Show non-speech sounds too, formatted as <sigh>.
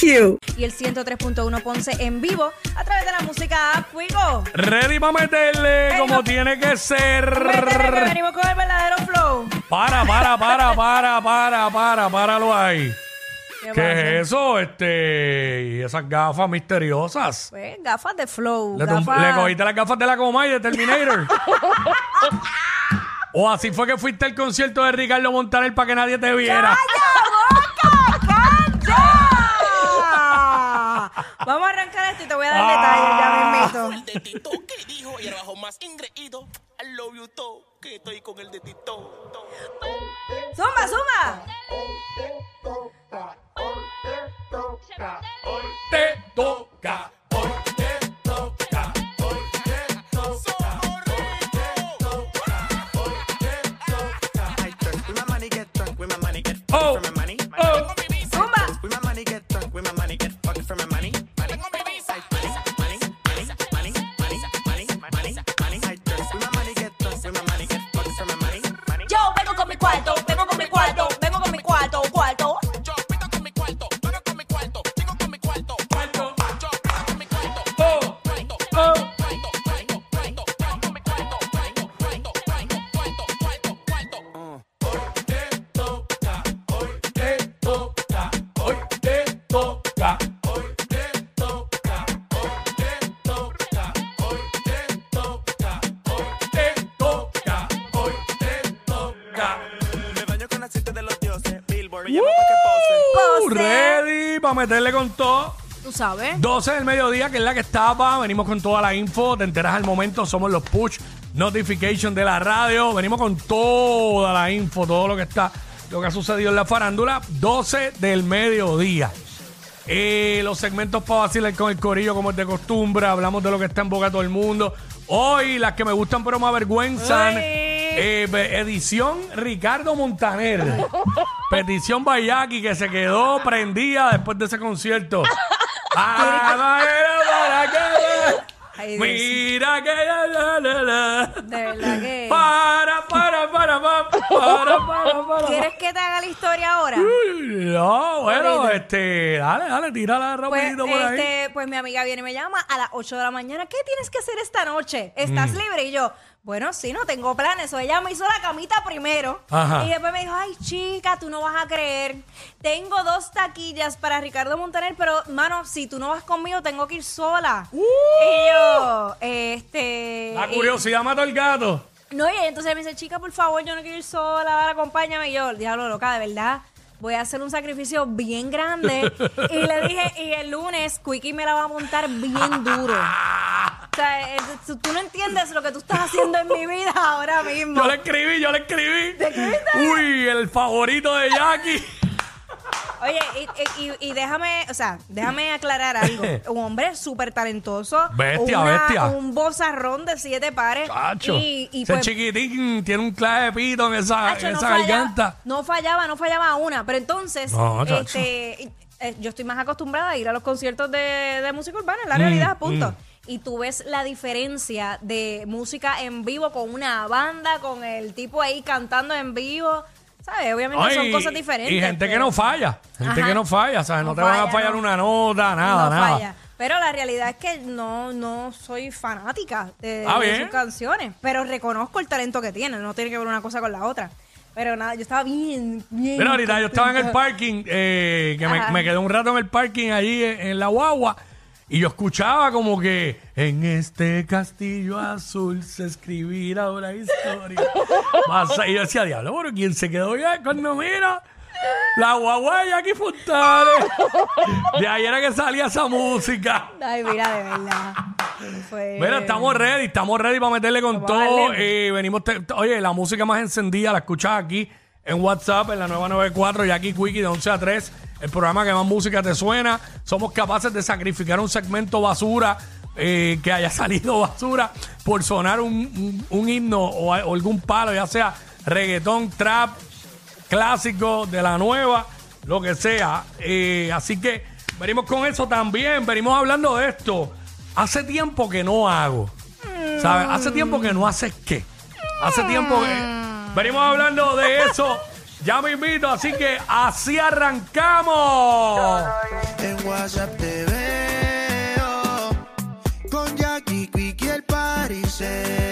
you. Y el 103.1 Ponce en vivo a través de la música App Wigo. Ready para meterle como no. tiene que ser. Métele que venimos con el verdadero flow. Para, para, para, para, para, para, páralo ahí. ¿Qué ¿Qué es eso? Este, y esas gafas misteriosas. Pues, gafas de flow. Le, tum- gafas- le cogiste las gafas de la coma y de Terminator. <laughs> o así fue que fuiste al concierto de Ricardo Montaner para que nadie te viera. ¡Calla! Y te voy a dar detalles ya Ah. mismito. de Tito que dijo y el bajo más ingreído. I love you todo, que estoy con el de Tito. ¡Zumba, zumba! Te toca, hoy te toca, hoy te toca. I drink with my money, get dioses. Billboard, me llama pa' que pose. Uh, Pose. ready para meterle con todo. Tú sabes. 12 del mediodía, que es la que estaba. Venimos con toda la info. Te enteras al momento. Somos los push notification de la radio. Venimos con toda la info, todo lo que está, lo que ha sucedido en la farándula. 12 del mediodía. Eh, los segmentos para vacilar con el corillo, como es de costumbre. Hablamos de lo que está en boca de todo el mundo. Hoy, las que me gustan pero me avergüenzan. Ay. Eh, edición Ricardo Montaner. <laughs> Petición Bayaki que se quedó prendida después de ese concierto. <laughs> Ah, para que- Ay, Dios. Mira que la, la, la, la. De verdad que. Para, para, para, para, para, para, para. ¿Quieres que te haga la historia ahora? No, bueno, este, dale, dale, tírala Pues, rapidito por ahí. este, pues mi amiga viene y me llama a las 8 de la mañana. ¿Qué tienes que hacer esta noche? ¿Estás Mm. libre? Y yo, bueno, sí, no tengo planes. O ella me hizo la camita primero. Ajá. Y después me dijo, ay, chica, tú no vas a creer. Tengo dos taquillas para Ricardo Montaner, pero, mano, si tú no vas conmigo, tengo que ir sola. Y yo, este... La y- curiosidad mató al gato. no, y entonces me dice, chica, por favor, yo no quiero ir sola, acompáñame. Y yo, diablo, loca, de verdad, voy a hacer un sacrificio bien grande. <laughs> y le dije, y el lunes, Quickie me la va a montar bien duro. <laughs> O sea, tú, tú no entiendes lo que tú estás haciendo en mi vida ahora mismo. Yo le escribí, yo le escribí. ¿Te escribiste? Uy, el favorito de Jackie. Oye, y, y- y déjame, o sea, déjame aclarar algo. <laughs> Un hombre súper talentoso. Bestia, una- bestia. Un bozarrón de siete pares. Chacho. Y, y Ese pues, chiquitín tiene un clave de pito en esa, en no esa fallaba, garganta. no fallaba, no fallaba una. Pero entonces, No, este, eh, yo estoy más acostumbrada a ir a los conciertos de, de música urbana, Mm, es la realidad, punto. Y tú ves la diferencia de música en vivo con una banda, con el tipo ahí cantando en vivo. ¿Sabes? Obviamente Ay, son cosas diferentes. Y gente que pero- no falla. Gente Ajá. que no falla, ¿sabes? No, No te van a falla, fallar no. una nota, nada, no nada. falla. Pero la realidad es que no, no soy fanática de, Ah, de sus canciones. Pero reconozco el talento que tiene. No tiene que ver una cosa con la otra. Pero nada, yo estaba bien, bien. Mira, ahorita yo estaba en el parking, eh, que me, quedé un rato en el parking allí en, en la guagua, y yo escuchaba como que en este castillo azul se escribirá una historia. Y yo decía, diablo, pero ¿quién se quedó ya cuando mira? La guagua de Jackie Fontane. De ahí era que salía esa música. Ay, mira, de verdad. Fue- Mira, estamos ready, estamos ready para meterle con Vamos todo. darle. Eh, venimos, te- oye, la música más encendida la escuchas aquí en WhatsApp, en la nueva 94, Jackie Quickie de 11 a 3, el programa que más música te suena. Somos capaces de sacrificar un segmento basura. eh, que haya <laughs> salido basura por sonar un, un- un himno o, algún palo, ya sea reggaetón, trap, clásico de la nueva, lo que sea. Eh, así que venimos con eso también, venimos hablando de esto. Hace tiempo que no hago. ¿Sabes? Hace tiempo que no haces qué. Hace tiempo que... Venimos hablando de eso. Ya me invito, así que así arrancamos. En WhatsApp te veo con Jackie Quickie el pariseo.